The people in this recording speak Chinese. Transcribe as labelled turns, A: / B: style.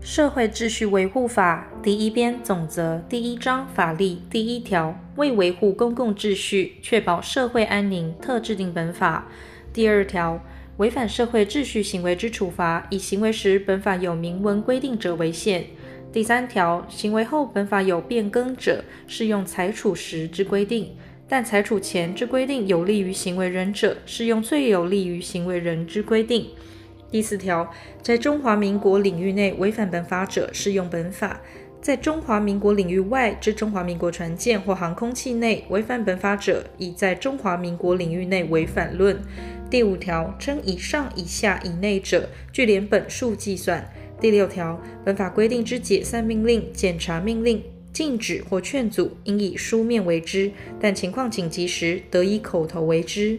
A: 社会秩序维护法第一编总则第一章法律第一条，为维护公共秩序，确保社会安宁，特制定本法。第二条，违反社会秩序行为之处罚，以行为时本法有明文规定者为限。第三条，行为后本法有变更者，适用裁处时之规定，但裁处前之规定有利于行为人者，适用最有利于行为人之规定。第四条，在中华民国领域内违反本法者，适用本法；在中华民国领域外之中华民国船舰或航空器内违反本法者，以在中华民国领域内违反论。第五条，称以上、以下、以内者，据连本数计算。第六条，本法规定之解散命令、检查命令、禁止或劝阻，应以书面为之，但情况紧急时，得以口头为之。